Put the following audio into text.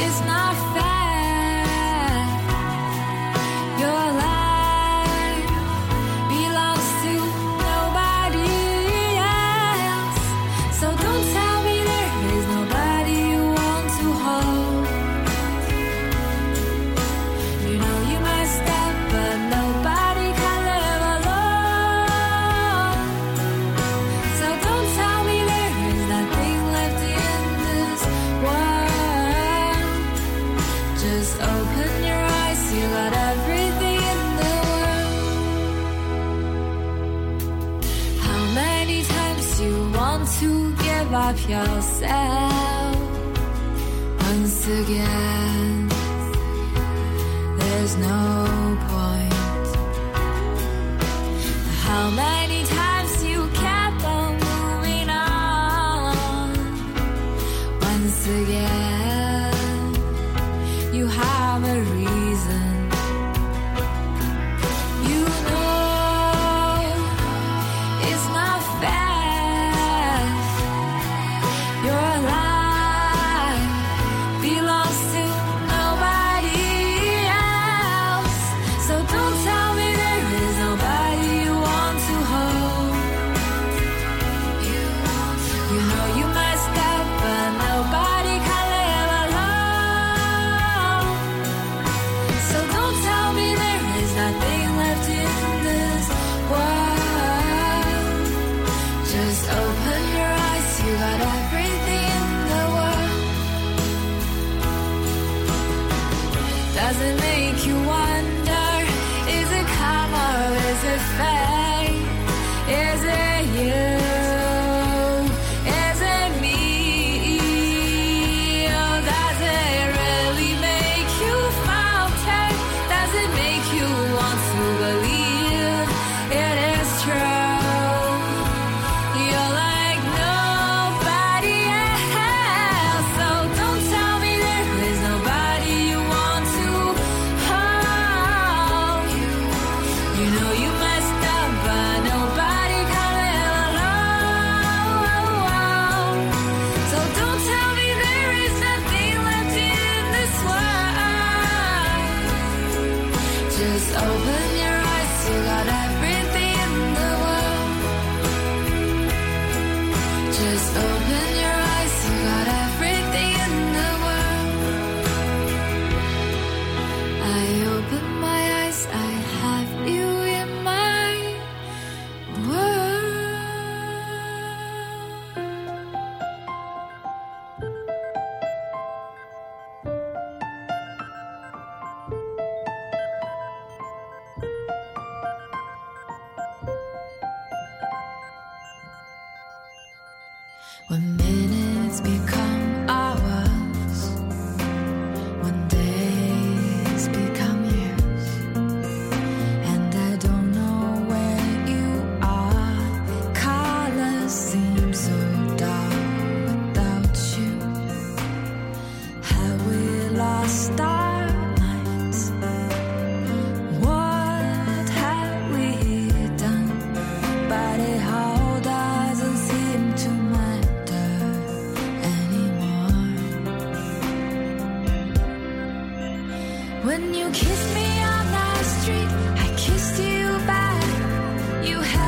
It's not. stop yourself once again. There's no point. How many times? Does it make you wonder? Is it karma? Is it fate? Is it you? One minute. When you kissed me on that street, I kissed you back. You had